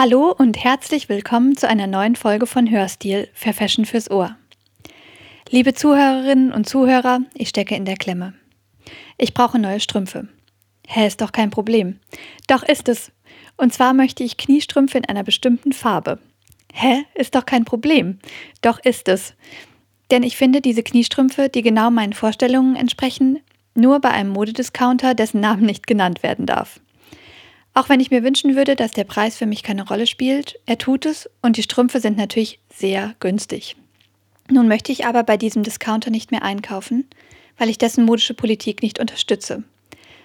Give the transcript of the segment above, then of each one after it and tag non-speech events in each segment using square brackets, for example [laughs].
Hallo und herzlich willkommen zu einer neuen Folge von Hörstil für Fashion fürs Ohr. Liebe Zuhörerinnen und Zuhörer, ich stecke in der Klemme. Ich brauche neue Strümpfe. Hä, ist doch kein Problem. Doch ist es. Und zwar möchte ich Kniestrümpfe in einer bestimmten Farbe. Hä, ist doch kein Problem. Doch ist es. Denn ich finde diese Kniestrümpfe, die genau meinen Vorstellungen entsprechen, nur bei einem Modediscounter, dessen Namen nicht genannt werden darf. Auch wenn ich mir wünschen würde, dass der Preis für mich keine Rolle spielt, er tut es und die Strümpfe sind natürlich sehr günstig. Nun möchte ich aber bei diesem Discounter nicht mehr einkaufen, weil ich dessen modische Politik nicht unterstütze.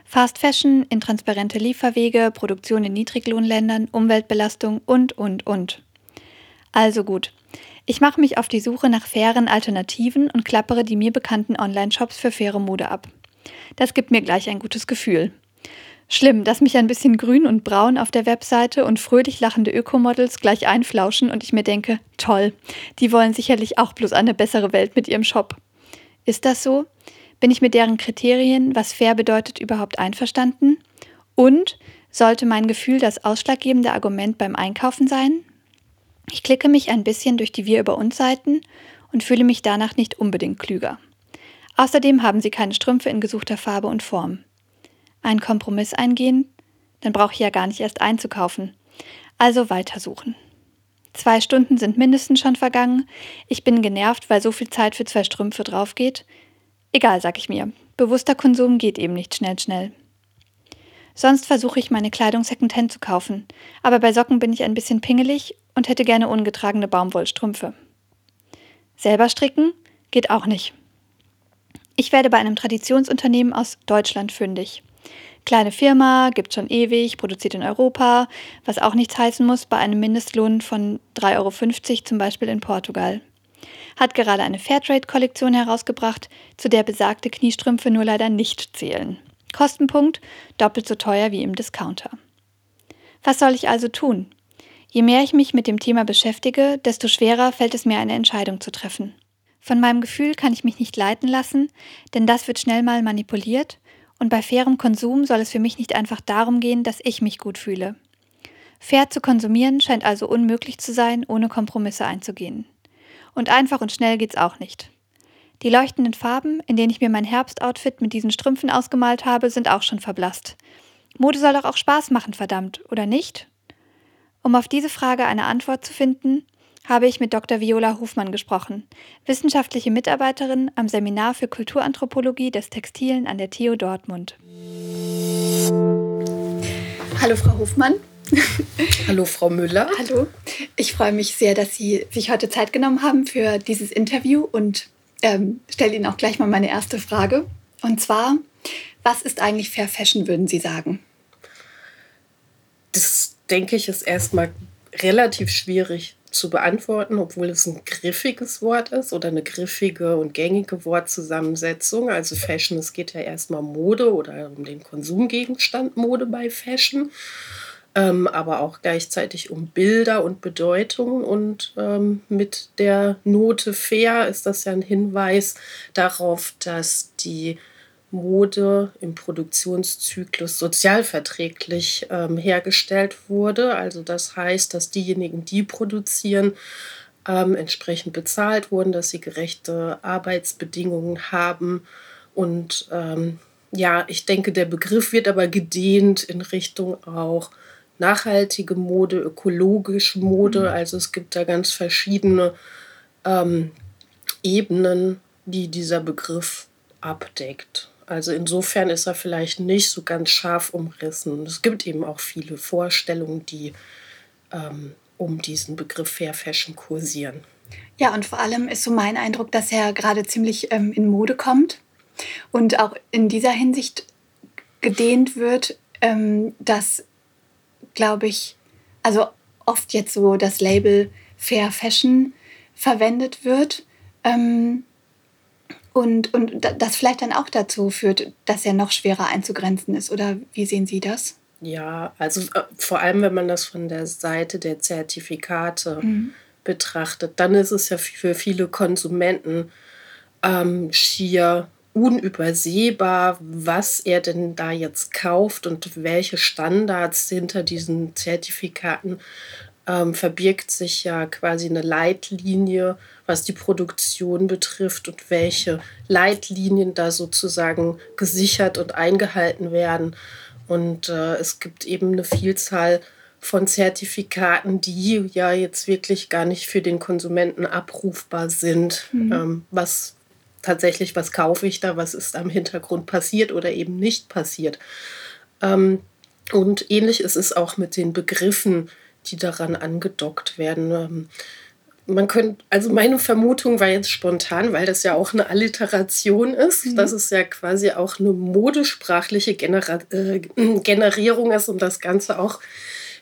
Fast Fashion, intransparente Lieferwege, Produktion in Niedriglohnländern, Umweltbelastung und, und, und. Also gut. Ich mache mich auf die Suche nach fairen Alternativen und klappere die mir bekannten Online-Shops für faire Mode ab. Das gibt mir gleich ein gutes Gefühl. Schlimm, dass mich ein bisschen grün und braun auf der Webseite und fröhlich lachende Ökomodels gleich einflauschen und ich mir denke, toll, die wollen sicherlich auch bloß eine bessere Welt mit ihrem Shop. Ist das so? Bin ich mit deren Kriterien, was fair bedeutet, überhaupt einverstanden? Und sollte mein Gefühl das ausschlaggebende Argument beim Einkaufen sein? Ich klicke mich ein bisschen durch die Wir über uns Seiten und fühle mich danach nicht unbedingt klüger. Außerdem haben sie keine Strümpfe in gesuchter Farbe und Form einen Kompromiss eingehen, dann brauche ich ja gar nicht erst einzukaufen. Also weitersuchen. Zwei Stunden sind mindestens schon vergangen. Ich bin genervt, weil so viel Zeit für zwei Strümpfe draufgeht. Egal, sag ich mir. Bewusster Konsum geht eben nicht schnell, schnell. Sonst versuche ich meine Kleidung secondhand zu kaufen, aber bei Socken bin ich ein bisschen pingelig und hätte gerne ungetragene Baumwollstrümpfe. Selber stricken geht auch nicht. Ich werde bei einem Traditionsunternehmen aus Deutschland fündig. Kleine Firma, gibt schon ewig, produziert in Europa, was auch nichts heißen muss bei einem Mindestlohn von 3,50 Euro zum Beispiel in Portugal. Hat gerade eine Fairtrade-Kollektion herausgebracht, zu der besagte Kniestrümpfe nur leider nicht zählen. Kostenpunkt doppelt so teuer wie im Discounter. Was soll ich also tun? Je mehr ich mich mit dem Thema beschäftige, desto schwerer fällt es mir, eine Entscheidung zu treffen. Von meinem Gefühl kann ich mich nicht leiten lassen, denn das wird schnell mal manipuliert und bei fairem Konsum soll es für mich nicht einfach darum gehen, dass ich mich gut fühle. Fair zu konsumieren scheint also unmöglich zu sein, ohne Kompromisse einzugehen. Und einfach und schnell geht's auch nicht. Die leuchtenden Farben, in denen ich mir mein Herbstoutfit mit diesen Strümpfen ausgemalt habe, sind auch schon verblasst. Mode soll doch auch Spaß machen, verdammt, oder nicht? Um auf diese Frage eine Antwort zu finden, habe ich mit Dr. Viola Hofmann gesprochen, wissenschaftliche Mitarbeiterin am Seminar für Kulturanthropologie des Textilen an der TU Dortmund. Hallo, Frau Hofmann. [laughs] Hallo, Frau Müller. Hallo. Ich freue mich sehr, dass Sie sich heute Zeit genommen haben für dieses Interview und ähm, stelle Ihnen auch gleich mal meine erste Frage. Und zwar, was ist eigentlich Fair Fashion, würden Sie sagen? Das denke ich ist erstmal relativ schwierig zu beantworten, obwohl es ein griffiges Wort ist oder eine griffige und gängige Wortzusammensetzung. Also Fashion, es geht ja erstmal Mode oder um den Konsumgegenstand Mode bei Fashion, ähm, aber auch gleichzeitig um Bilder und Bedeutung. Und ähm, mit der Note fair ist das ja ein Hinweis darauf, dass die Mode im Produktionszyklus sozialverträglich ähm, hergestellt wurde. Also das heißt, dass diejenigen, die produzieren, ähm, entsprechend bezahlt wurden, dass sie gerechte Arbeitsbedingungen haben. Und ähm, ja, ich denke, der Begriff wird aber gedehnt in Richtung auch nachhaltige Mode, ökologische Mode. Mhm. Also es gibt da ganz verschiedene ähm, Ebenen, die dieser Begriff abdeckt. Also insofern ist er vielleicht nicht so ganz scharf umrissen. Es gibt eben auch viele Vorstellungen, die ähm, um diesen Begriff Fair Fashion kursieren. Ja, und vor allem ist so mein Eindruck, dass er gerade ziemlich ähm, in Mode kommt und auch in dieser Hinsicht gedehnt wird, ähm, dass, glaube ich, also oft jetzt so das Label Fair Fashion verwendet wird. Ähm, und, und das vielleicht dann auch dazu führt, dass er noch schwerer einzugrenzen ist. Oder wie sehen Sie das? Ja, also äh, vor allem, wenn man das von der Seite der Zertifikate mhm. betrachtet, dann ist es ja für viele Konsumenten ähm, schier unübersehbar, was er denn da jetzt kauft und welche Standards hinter diesen Zertifikaten ähm, verbirgt sich ja quasi eine Leitlinie, was die Produktion betrifft und welche Leitlinien da sozusagen gesichert und eingehalten werden. Und äh, es gibt eben eine Vielzahl von Zertifikaten, die ja jetzt wirklich gar nicht für den Konsumenten abrufbar sind. Mhm. Ähm, was tatsächlich, was kaufe ich da, was ist am Hintergrund passiert oder eben nicht passiert. Ähm, und ähnlich ist es auch mit den Begriffen, die daran angedockt werden. Ähm, man könnte, also meine Vermutung war jetzt spontan, weil das ja auch eine Alliteration ist, mhm. dass es ja quasi auch eine modesprachliche Genera äh, Generierung ist, um das Ganze auch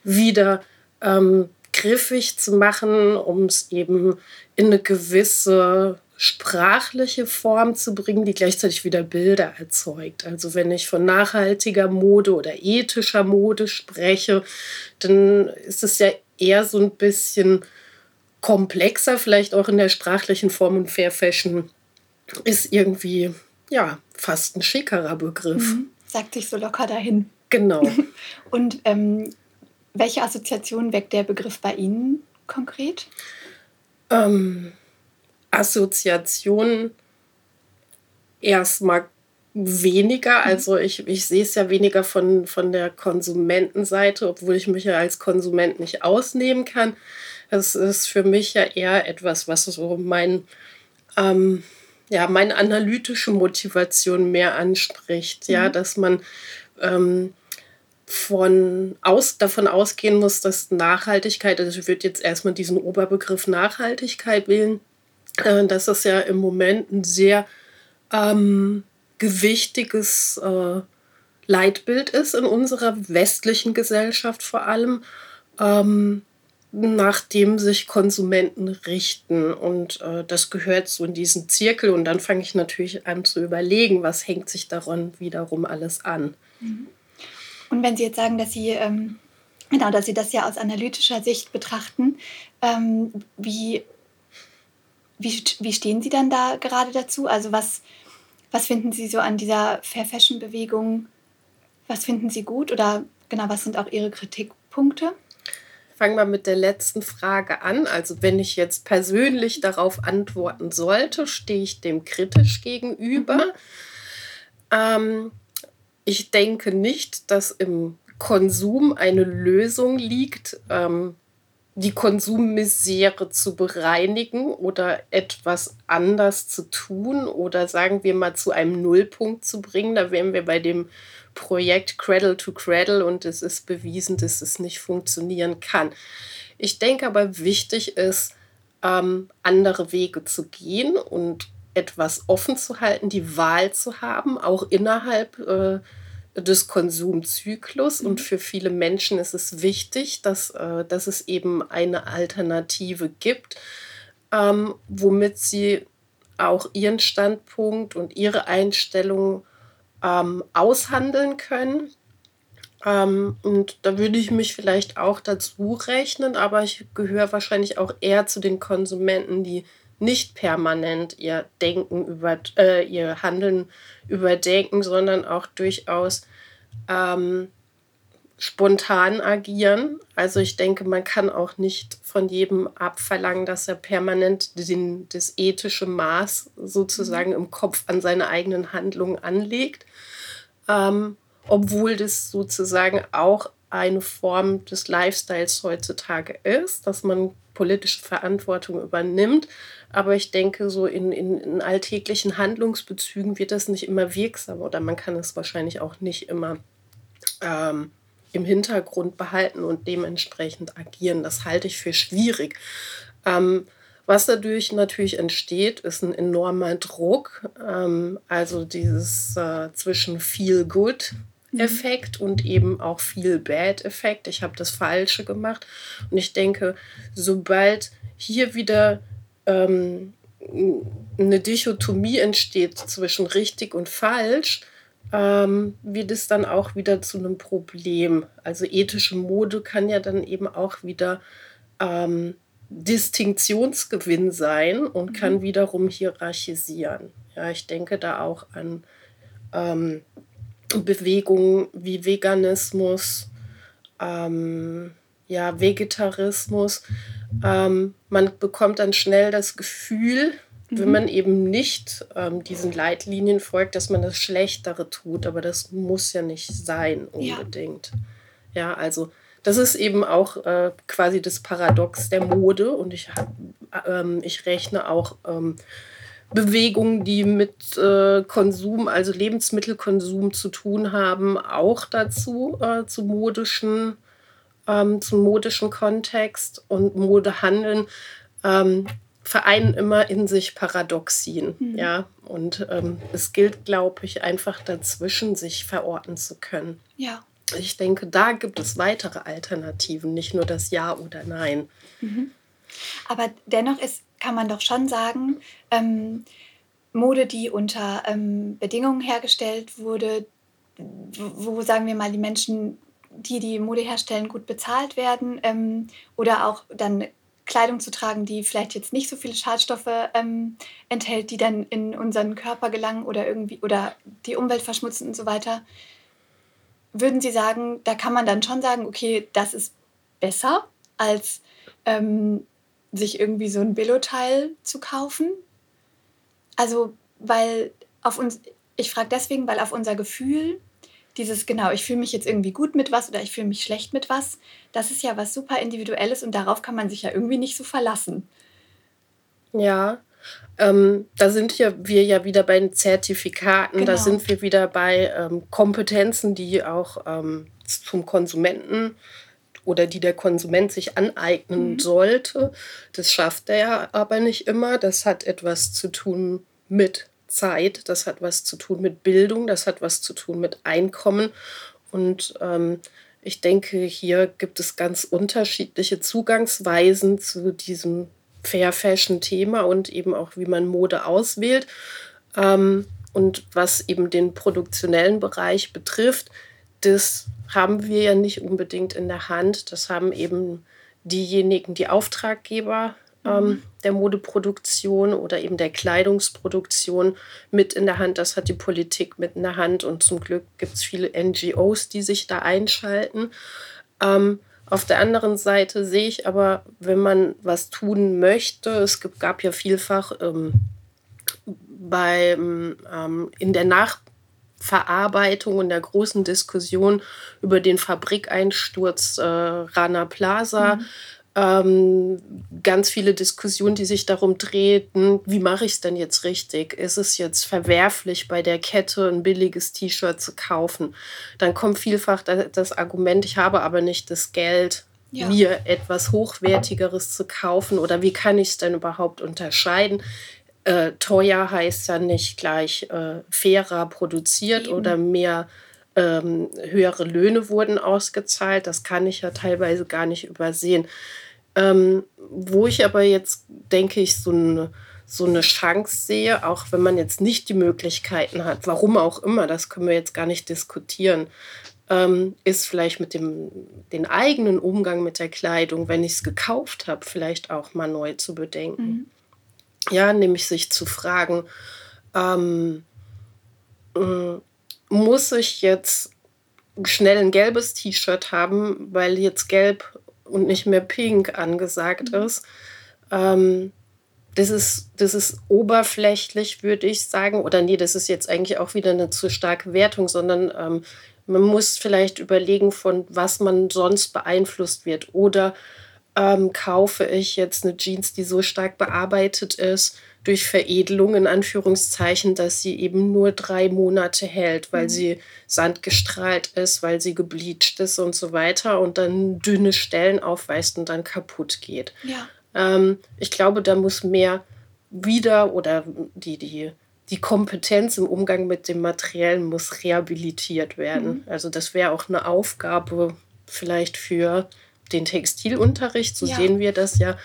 wieder ähm, griffig zu machen, um es eben in eine gewisse sprachliche Form zu bringen, die gleichzeitig wieder Bilder erzeugt. Also wenn ich von nachhaltiger Mode oder ethischer Mode spreche, dann ist es ja eher so ein bisschen komplexer, vielleicht auch in der sprachlichen Form und Fair Fashion ist irgendwie ja fast ein schickerer Begriff. Mhm. Sagt sich so locker dahin. Genau. [laughs] und ähm, welche Assoziation weckt der Begriff bei Ihnen konkret? Ähm, Assoziationen erstmal weniger. Mhm. Also ich, ich sehe es ja weniger von, von der Konsumentenseite, obwohl ich mich ja als Konsument nicht ausnehmen kann. Es ist für mich ja eher etwas, was so mein, ähm, ja, meine analytische Motivation mehr anspricht. Mhm. Ja, dass man ähm, von aus, davon ausgehen muss, dass Nachhaltigkeit, also ich würde jetzt erstmal diesen Oberbegriff Nachhaltigkeit wählen, äh, dass das ja im Moment ein sehr ähm, gewichtiges äh, Leitbild ist in unserer westlichen Gesellschaft vor allem, ähm, nach dem sich Konsumenten richten. Und äh, das gehört so in diesen Zirkel. Und dann fange ich natürlich an zu überlegen, was hängt sich daran wiederum alles an. Mhm. Und wenn Sie jetzt sagen, dass Sie, ähm, genau, dass Sie das ja aus analytischer Sicht betrachten, ähm, wie wie, wie stehen Sie dann da gerade dazu? Also was, was finden Sie so an dieser Fair Fashion Bewegung? Was finden Sie gut oder genau, was sind auch Ihre Kritikpunkte? Fangen wir mit der letzten Frage an. Also wenn ich jetzt persönlich darauf antworten sollte, stehe ich dem kritisch gegenüber. Mhm. Ähm, ich denke nicht, dass im Konsum eine Lösung liegt. Ähm, die Konsummisere zu bereinigen oder etwas anders zu tun oder sagen wir mal zu einem Nullpunkt zu bringen. Da wären wir bei dem Projekt Cradle to Cradle und es ist bewiesen, dass es nicht funktionieren kann. Ich denke aber wichtig ist, ähm, andere Wege zu gehen und etwas offen zu halten, die Wahl zu haben, auch innerhalb äh, des Konsumzyklus. Und mhm. für viele Menschen ist es wichtig, dass, äh, dass es eben eine Alternative gibt, ähm, womit sie auch ihren Standpunkt und ihre Einstellung ähm, aushandeln können. Ähm, und da würde ich mich vielleicht auch dazu rechnen, aber ich gehöre wahrscheinlich auch eher zu den Konsumenten, die nicht permanent ihr Denken über äh, ihr Handeln überdenken, sondern auch durchaus ähm, spontan agieren. Also ich denke, man kann auch nicht von jedem abverlangen, dass er permanent den, das ethische Maß sozusagen im Kopf an seine eigenen Handlungen anlegt, ähm, obwohl das sozusagen auch eine Form des Lifestyles heutzutage ist, dass man politische Verantwortung übernimmt. Aber ich denke, so in, in, in, alltäglichen Handlungsbezügen wird das nicht immer wirksam oder man kann es wahrscheinlich auch nicht immer ähm, im Hintergrund behalten und dementsprechend agieren. Das halte ich für schwierig. Ähm, was dadurch natürlich entsteht, ist ein enormer Druck. Ähm, also dieses äh, zwischen Feel Good Effekt und eben auch Feel Bad Effekt. Ich habe das Falsche gemacht. Und ich denke, sobald hier wieder ähm, eine Dichotomie entsteht zwischen richtig und falsch, ähm, wird es dann auch wieder zu einem Problem. Also ethische Mode kann ja dann eben auch wieder ähm, Distinktionsgewinn sein und mhm. kann wiederum hierarchisieren. Ja, ich denke da auch an ähm, Bewegungen wie Veganismus, ähm, ja, Vegetarismus. Ähm, man bekommt dann schnell das Gefühl, mhm. wenn man eben nicht ähm, diesen Leitlinien folgt, dass man das Schlechtere tut. Aber das muss ja nicht sein unbedingt. Ja, ja also das ist eben auch äh, quasi das Paradox der Mode. Und ich, ähm, ich rechne auch ähm, Bewegungen, die mit äh, Konsum, also Lebensmittelkonsum zu tun haben, auch dazu, äh, zu modischen, ähm, zum modischen Kontext und Modehandeln. Ähm, vereinen immer in sich Paradoxien, mhm. ja. Und ähm, es gilt, glaube ich, einfach dazwischen sich verorten zu können. Ja. Ich denke, da gibt es weitere Alternativen, nicht nur das Ja oder Nein. Mhm. Aber dennoch ist kann man doch schon sagen, ähm, Mode, die unter ähm, Bedingungen hergestellt wurde, wo, sagen wir mal, die Menschen, die die Mode herstellen, gut bezahlt werden ähm, oder auch dann Kleidung zu tragen, die vielleicht jetzt nicht so viele Schadstoffe ähm, enthält, die dann in unseren Körper gelangen oder irgendwie oder die Umwelt verschmutzen und so weiter. Würden Sie sagen, da kann man dann schon sagen, okay, das ist besser als ähm, sich irgendwie so ein Billo-Teil zu kaufen. Also, weil auf uns, ich frage deswegen, weil auf unser Gefühl, dieses genau, ich fühle mich jetzt irgendwie gut mit was oder ich fühle mich schlecht mit was, das ist ja was super Individuelles und darauf kann man sich ja irgendwie nicht so verlassen. Ja, ähm, da sind ja wir ja wieder bei den Zertifikaten, genau. da sind wir wieder bei ähm, Kompetenzen, die auch ähm, zum Konsumenten oder die der Konsument sich aneignen mhm. sollte. Das schafft er aber nicht immer. Das hat etwas zu tun mit Zeit, das hat was zu tun mit Bildung, das hat was zu tun mit Einkommen. Und ähm, ich denke, hier gibt es ganz unterschiedliche Zugangsweisen zu diesem Fair Fashion-Thema und eben auch, wie man Mode auswählt. Ähm, und was eben den produktionellen Bereich betrifft, das haben wir ja nicht unbedingt in der Hand. Das haben eben diejenigen, die Auftraggeber ähm, der Modeproduktion oder eben der Kleidungsproduktion mit in der Hand. Das hat die Politik mit in der Hand und zum Glück gibt es viele NGOs, die sich da einschalten. Ähm, auf der anderen Seite sehe ich aber, wenn man was tun möchte, es gab ja vielfach ähm, beim, ähm, in der Nach Verarbeitung und der großen Diskussion über den Fabrikeinsturz äh, Rana Plaza. Mhm. Ähm, ganz viele Diskussionen, die sich darum drehten, wie mache ich es denn jetzt richtig? Ist es jetzt verwerflich, bei der Kette ein billiges T-Shirt zu kaufen? Dann kommt vielfach das Argument, ich habe aber nicht das Geld, ja. mir etwas Hochwertigeres zu kaufen oder wie kann ich es denn überhaupt unterscheiden? äh, teuer heißt ja nicht gleich äh, fairer produziert Eben. oder mehr ähm, höhere Löhne wurden ausgezahlt. Das kann ich ja teilweise gar nicht übersehen. Ähm, wo ich aber jetzt, denke ich, so eine, so eine Chance sehe, auch wenn man jetzt nicht die Möglichkeiten hat, warum auch immer, das können wir jetzt gar nicht diskutieren, ähm, ist vielleicht mit dem den eigenen Umgang mit der Kleidung, wenn ich es gekauft habe, vielleicht auch mal neu zu bedenken. Mhm. Ja, nämlich sich zu fragen, ähm, äh, muss ich jetzt schnell ein gelbes T-Shirt haben, weil jetzt gelb und nicht mehr pink angesagt mhm. ist. Ähm, das ist, das ist oberflächlich, würde ich sagen. Oder nee, das ist jetzt eigentlich auch wieder eine zu starke Wertung, sondern ähm, man muss vielleicht überlegen, von was man sonst beeinflusst wird. Oder ähm, kaufe ich jetzt eine Jeans, die so stark bearbeitet ist durch Veredelung in Anführungszeichen, dass sie eben nur drei Monate hält, weil mhm. sie sandgestrahlt ist, weil sie gebleached ist und so weiter und dann dünne Stellen aufweist und dann kaputt geht. Ja. Ähm, ich glaube, da muss mehr wieder oder die, die, die Kompetenz im Umgang mit dem Materiellen muss rehabilitiert werden. Mhm. Also das wäre auch eine Aufgabe vielleicht für den Textilunterricht, so ja. sehen wir das ja,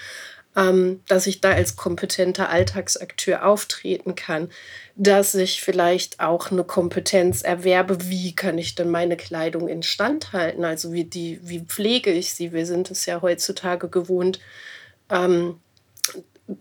ähm, dass ich da als kompetenter Alltagsakteur auftreten kann, dass ich vielleicht auch eine Kompetenz erwerbe, wie kann ich denn meine Kleidung instand halten, also wie, die, wie pflege ich sie. Wir sind es ja heutzutage gewohnt, ähm,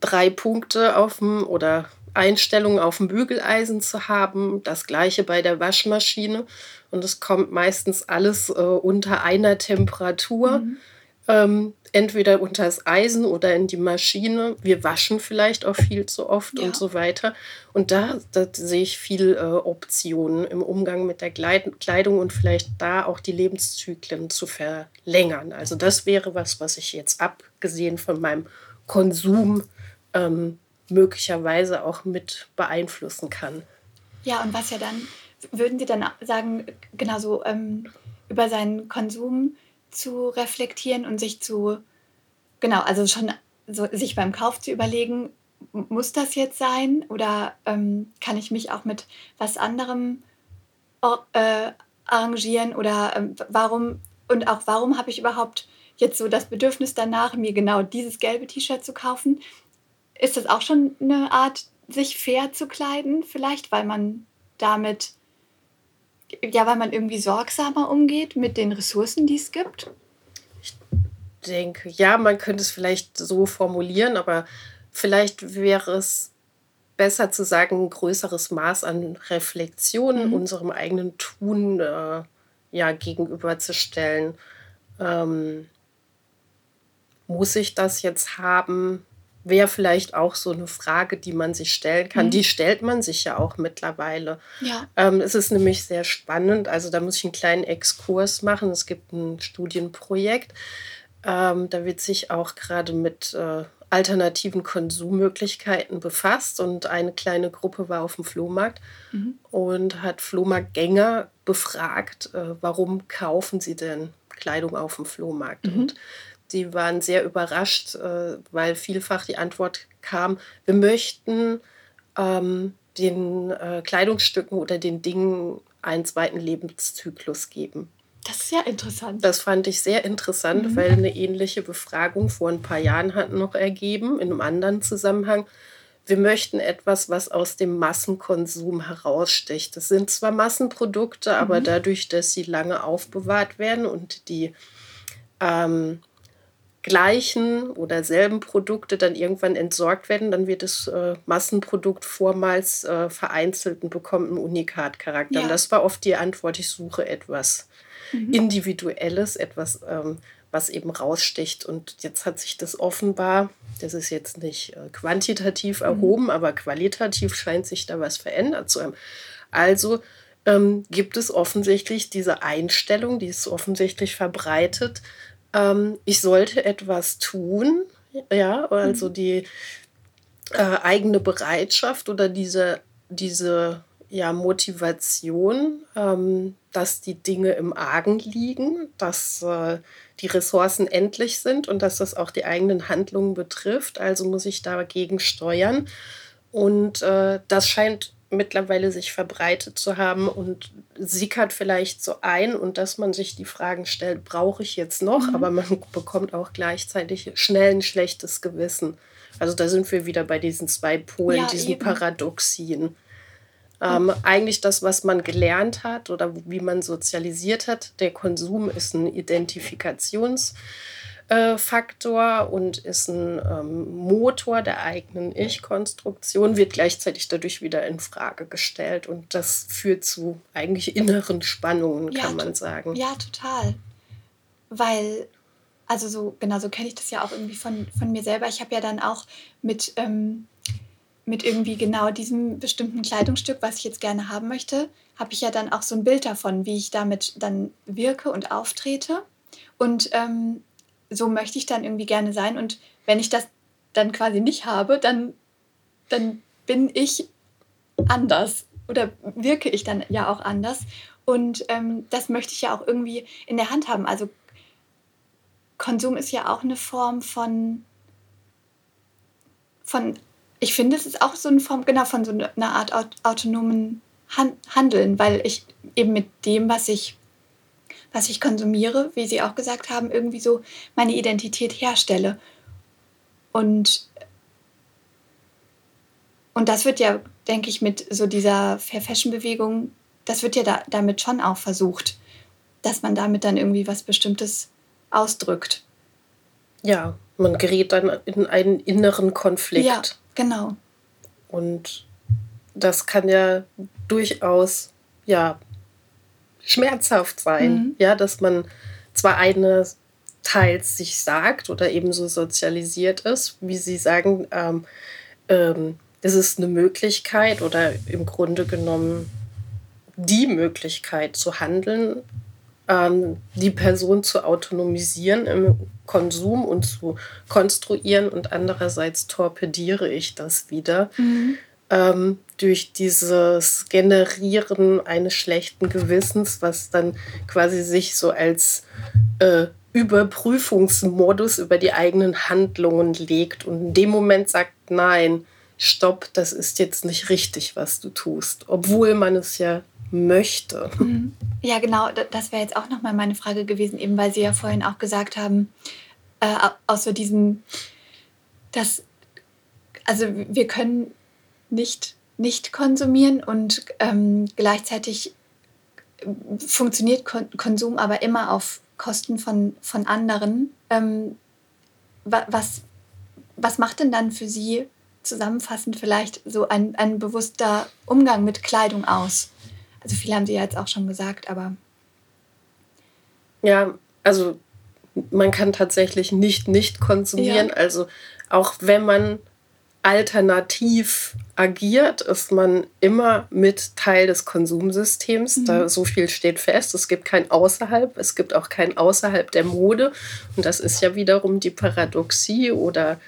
drei Punkte auf dem oder Einstellungen auf dem Bügeleisen zu haben. Das gleiche bei der Waschmaschine. Und es kommt meistens alles äh, unter einer Temperatur. Mhm. Ähm, entweder unter das Eisen oder in die Maschine. Wir waschen vielleicht auch viel zu oft ja. und so weiter. Und da, da sehe ich viel äh, Optionen im Umgang mit der Kleidung und vielleicht da auch die Lebenszyklen zu verlängern. Also das wäre was, was ich jetzt abgesehen von meinem Konsum ähm, möglicherweise auch mit beeinflussen kann. Ja, und was ja dann, würden Sie dann sagen, genauso ähm, über seinen Konsum zu reflektieren und sich zu, genau, also schon so, sich beim Kauf zu überlegen, muss das jetzt sein oder ähm, kann ich mich auch mit was anderem äh, arrangieren oder ähm, warum und auch warum habe ich überhaupt jetzt so das Bedürfnis danach, mir genau dieses gelbe T-Shirt zu kaufen? Ist das auch schon eine Art, sich fair zu kleiden, vielleicht, weil man damit, ja, weil man irgendwie sorgsamer umgeht mit den Ressourcen, die es gibt? Ich denke, ja, man könnte es vielleicht so formulieren, aber vielleicht wäre es besser zu sagen, ein größeres Maß an Reflexion mhm. unserem eigenen Tun äh, ja, gegenüberzustellen. Ähm, muss ich das jetzt haben? Wäre vielleicht auch so eine Frage, die man sich stellen kann. Mhm. Die stellt man sich ja auch mittlerweile. Ja. Ähm, es ist nämlich sehr spannend. Also da muss ich einen kleinen Exkurs machen. Es gibt ein Studienprojekt. Ähm, da wird sich auch gerade mit äh, alternativen Konsummöglichkeiten befasst und eine kleine Gruppe war auf dem Flohmarkt mhm. und hat Flohmarktgänger befragt, äh, warum kaufen sie denn Kleidung auf dem Flohmarkt? Mhm. Und die waren sehr überrascht, äh, weil vielfach die Antwort kam, wir möchten ähm, den äh, Kleidungsstücken oder den Dingen einen zweiten Lebenszyklus geben. Das ist ja interessant. Das fand ich sehr interessant, mhm. weil eine ähnliche Befragung vor ein paar Jahren hat noch ergeben, in einem anderen Zusammenhang. Wir möchten etwas, was aus dem Massenkonsum heraussticht. Das sind zwar Massenprodukte, mhm. aber dadurch, dass sie lange aufbewahrt werden und die ähm, gleichen oder selben Produkte dann irgendwann entsorgt werden, dann wird das äh, Massenprodukt vormals äh, vereinzelt und bekommt einen Unikatcharakter. Ja. Und das war oft die Antwort, ich suche etwas mhm. Individuelles, etwas, ähm, was eben raussticht. Und jetzt hat sich das offenbar, das ist jetzt nicht äh, quantitativ mhm. erhoben, mhm. aber qualitativ scheint sich da was verändert zu haben. Also ähm, gibt es offensichtlich diese Einstellung, die ist offensichtlich verbreitet, ähm, ich sollte etwas tun, ja, also mhm. die äh, eigene Bereitschaft oder diese, diese ja, Motivation, ähm, dass die Dinge im Argen liegen, dass äh, die Ressourcen endlich sind und dass das auch die eigenen Handlungen betrifft. Also muss ich dagegen steuern. Und äh, das scheint mittlerweile sich verbreitet zu haben und sickert vielleicht so ein und dass man sich die Fragen stellt, brauche ich jetzt noch, mhm. aber man bekommt auch gleichzeitig schnell ein schlechtes Gewissen. Also da sind wir wieder bei diesen zwei Polen, ja, diesen eben. Paradoxien. Ähm, eigentlich das, was man gelernt hat oder wie man sozialisiert hat, der Konsum ist ein Identifikations- äh, Faktor und ist ein ähm, Motor der eigenen Ich-Konstruktion, wird gleichzeitig dadurch wieder in Frage gestellt. Und das führt zu eigentlich inneren Spannungen, ja, kann man sagen. Ja, total. Weil, also so, genau so kenne ich das ja auch irgendwie von, von mir selber. Ich habe ja dann auch mit, ähm, mit irgendwie genau diesem bestimmten Kleidungsstück, was ich jetzt gerne haben möchte, habe ich ja dann auch so ein Bild davon, wie ich damit dann wirke und auftrete. Und ähm, so möchte ich dann irgendwie gerne sein. Und wenn ich das dann quasi nicht habe, dann, dann bin ich anders oder wirke ich dann ja auch anders. Und ähm, das möchte ich ja auch irgendwie in der Hand haben. Also Konsum ist ja auch eine Form von, von ich finde, es ist auch so eine Form, genau, von so einer Art autonomen Handeln, weil ich eben mit dem, was ich was ich konsumiere, wie Sie auch gesagt haben, irgendwie so meine Identität herstelle. Und, und das wird ja, denke ich, mit so dieser Fair Fashion-Bewegung, das wird ja da, damit schon auch versucht, dass man damit dann irgendwie was Bestimmtes ausdrückt. Ja, man gerät dann in einen inneren Konflikt. Ja, genau. Und das kann ja durchaus ja schmerzhaft sein, mhm. ja, dass man zwar eine teils sich sagt oder ebenso sozialisiert ist, wie Sie sagen, ähm, ähm, es ist eine Möglichkeit oder im Grunde genommen die Möglichkeit zu handeln, ähm, die Person zu autonomisieren im Konsum und zu konstruieren und andererseits torpediere ich das wieder. Mhm. Ähm, durch dieses Generieren eines schlechten Gewissens, was dann quasi sich so als äh, Überprüfungsmodus über die eigenen Handlungen legt und in dem Moment sagt, nein, stopp, das ist jetzt nicht richtig, was du tust, obwohl man es ja möchte. Mhm. Ja, genau, das wäre jetzt auch nochmal meine Frage gewesen, eben weil Sie ja vorhin auch gesagt haben, äh, außer diesem, dass, also wir können nicht, nicht konsumieren und ähm, gleichzeitig funktioniert Kon Konsum aber immer auf Kosten von, von anderen. Ähm, was, was macht denn dann für Sie zusammenfassend vielleicht so ein, ein bewusster Umgang mit Kleidung aus? Also viele haben Sie ja jetzt auch schon gesagt, aber. Ja, also man kann tatsächlich nicht nicht konsumieren. Ja. Also auch wenn man alternativ agiert, ist man immer mit Teil des Konsumsystems. Mhm. Da so viel steht fest. Es gibt kein Außerhalb, es gibt auch kein Außerhalb der Mode. Und das ist ja wiederum die Paradoxie oder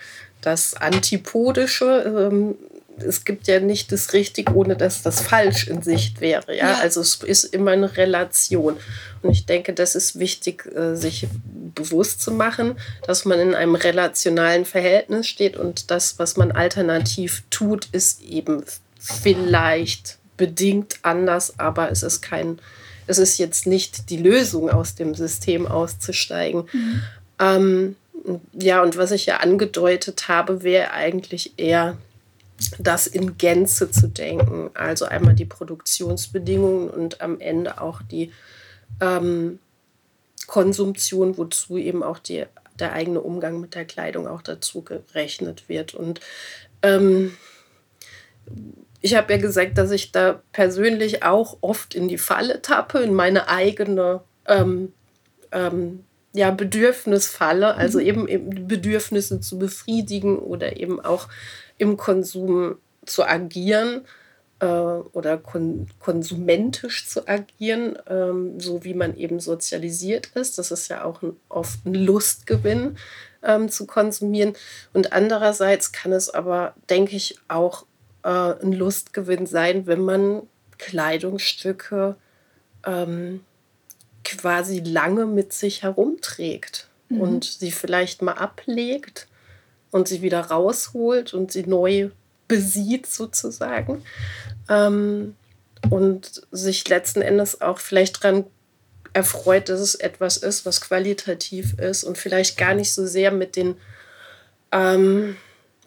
das Antipodische. Es gibt ja nicht das Richtig, ohne dass das falsch in Sicht wäre. Ja? ja? Also es ist immer eine Relation. Und ich denke, das ist wichtig, äh, sich bewusst zu machen, dass man in einem relationalen Verhältnis steht und das, was man alternativ tut, ist eben vielleicht bedingt anders, aber es ist kein, es ist jetzt nicht die Lösung, aus dem System auszusteigen. Mhm. Ähm, ja, und was ich ja angedeutet habe, wäre eigentlich eher das in Gänze zu denken. Also einmal die Produktionsbedingungen und am Ende auch die ähm, Konsumtion, wozu eben auch die, der eigene Umgang mit der Kleidung auch dazu gerechnet wird. Und ähm, ich habe ja gesagt, dass ich da persönlich auch oft in die Falle tappe, in meine eigene ähm, ähm, ja, Bedürfnisfalle, also mhm. eben, eben Bedürfnisse zu befriedigen oder eben auch im Konsum zu agieren äh, oder kon konsumentisch zu agieren, ähm, so wie man eben sozialisiert ist. Das ist ja auch ein, oft ein Lustgewinn ähm, zu konsumieren. Und andererseits kann es aber, denke ich, auch äh, ein Lustgewinn sein, wenn man Kleidungsstücke ähm, quasi lange mit sich herumträgt mhm. und sie vielleicht mal ablegt und sie wieder rausholt und sie neu besieht sozusagen. Ähm, und sich letzten Endes auch vielleicht daran erfreut, dass es etwas ist, was qualitativ ist und vielleicht gar nicht so sehr mit den ähm,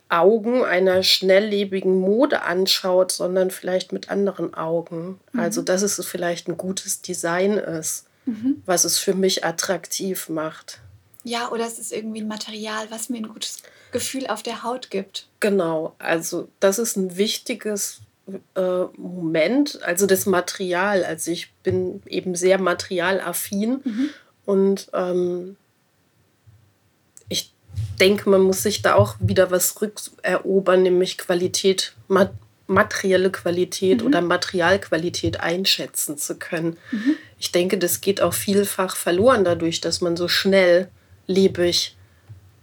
Augen einer schnelllebigen Mode anschaut, sondern vielleicht mit anderen Augen. Mhm. Also, dass es vielleicht ein gutes Design ist, mhm. was es für mich attraktiv macht. Ja, oder es ist irgendwie ein Material, was mir ein gutes Gefühl auf der Haut gibt. Genau, also das ist ein wichtiges äh, Moment, also das Material. Also ich bin eben sehr materialaffin mhm. und ähm, ich denke, man muss sich da auch wieder was rückerobern, nämlich Qualität, mat materielle Qualität mhm. oder Materialqualität einschätzen zu können. Mhm. Ich denke, das geht auch vielfach verloren dadurch, dass man so schnell lebig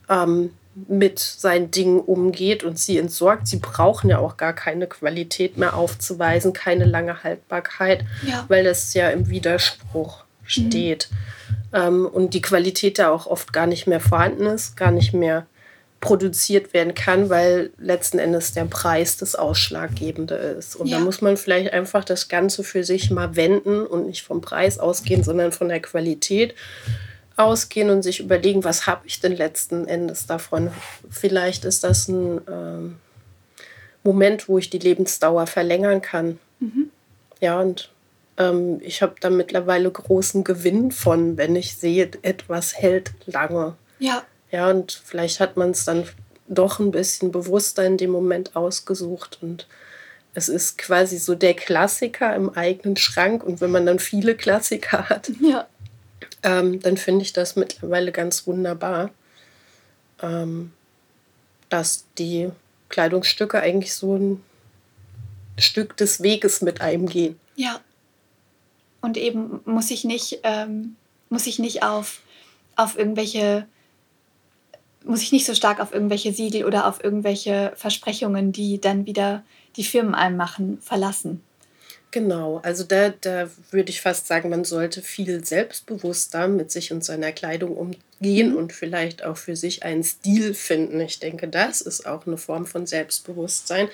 ähm, mit seinen Dingen umgeht und sie entsorgt. Sie brauchen ja auch gar keine Qualität mehr aufzuweisen, keine lange Haltbarkeit, ja. weil das ja im Widerspruch steht. Mhm. Ähm, und die Qualität da auch oft gar nicht mehr vorhanden ist, gar nicht mehr produziert werden kann, weil letzten Endes der Preis das Ausschlaggebende ist. Und ja. da muss man vielleicht einfach das Ganze für sich mal wenden und nicht vom Preis ausgehen, sondern von der Qualität ausgehen und sich überlegen, was habe ich denn letzten Endes davon. Vielleicht ist das ein ähm, Moment, wo ich die Lebensdauer verlängern kann. Mhm. Ja, und ähm, ich habe da mittlerweile großen Gewinn von, wenn ich sehe, etwas hält lange. Ja. Ja, und vielleicht hat man es dann doch ein bisschen bewusster in dem Moment ausgesucht und es ist quasi so der Klassiker im eigenen Schrank und wenn man dann viele Klassiker hat, ja. ähm, dann finde ich das mittlerweile ganz wunderbar, ähm, dass die Kleidungsstücke eigentlich so ein Stück des Weges mit einem gehen. Ja. Und eben muss ich nicht, ähm, muss ich nicht auf, auf irgendwelche muss ich nicht so stark auf irgendwelche Siegel oder auf irgendwelche Versprechungen, die dann wieder die Firmen einem machen, verlassen. Genau, also da, da würde ich fast sagen, man sollte viel selbstbewusster mit sich und seiner Kleidung umgehen mhm. und vielleicht auch für sich einen Stil finden. Ich denke, das ist auch eine Form von Selbstbewusstsein.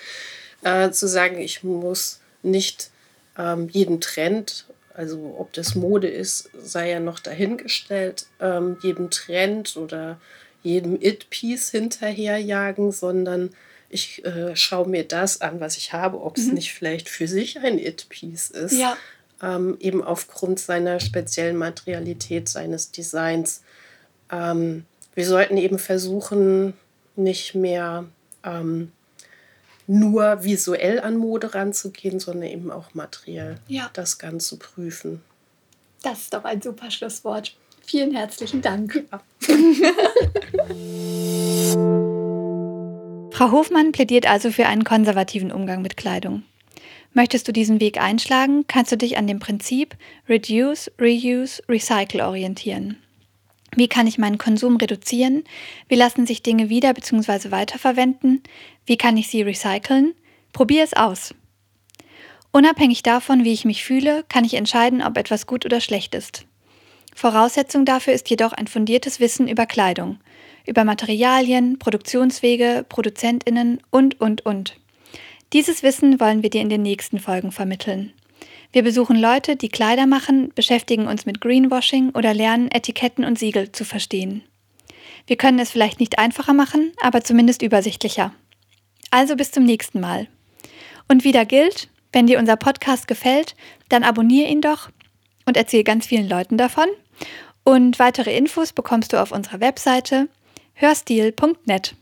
Äh, zu sagen, ich muss nicht ähm, jeden Trend, also ob das Mode ist, sei ja noch dahingestellt, ähm, jeden Trend oder jedem It-Piece hinterherjagen, sondern ich äh, schaue mir das an, was ich habe, ob es mhm. nicht vielleicht für sich ein It-Piece ist. Ja. Ähm, eben aufgrund seiner speziellen Materialität, seines Designs. Ähm, wir sollten eben versuchen, nicht mehr ähm, nur visuell an Mode ranzugehen, sondern eben auch materiell ja. das Ganze prüfen. Das ist doch ein super Schlusswort. Vielen herzlichen Dank. Ja. [laughs] Frau Hofmann plädiert also für einen konservativen Umgang mit Kleidung. Möchtest du diesen Weg einschlagen, kannst du dich an dem Prinzip Reduce, Reuse, Recycle orientieren. Wie kann ich meinen Konsum reduzieren? Wie lassen sich Dinge wieder bzw. weiterverwenden? Wie kann ich sie recyceln? Probier es aus. Unabhängig davon, wie ich mich fühle, kann ich entscheiden, ob etwas gut oder schlecht ist. Voraussetzung dafür ist jedoch ein fundiertes Wissen über Kleidung, über Materialien, Produktionswege, Produzentinnen und, und, und. Dieses Wissen wollen wir dir in den nächsten Folgen vermitteln. Wir besuchen Leute, die Kleider machen, beschäftigen uns mit Greenwashing oder lernen, Etiketten und Siegel zu verstehen. Wir können es vielleicht nicht einfacher machen, aber zumindest übersichtlicher. Also bis zum nächsten Mal. Und wieder gilt, wenn dir unser Podcast gefällt, dann abonniere ihn doch und erzähl ganz vielen Leuten davon. Und weitere Infos bekommst du auf unserer Webseite hörstil.net.